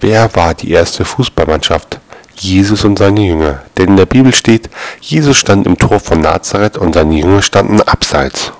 Wer war die erste Fußballmannschaft? Jesus und seine Jünger. Denn in der Bibel steht, Jesus stand im Tor von Nazareth und seine Jünger standen abseits.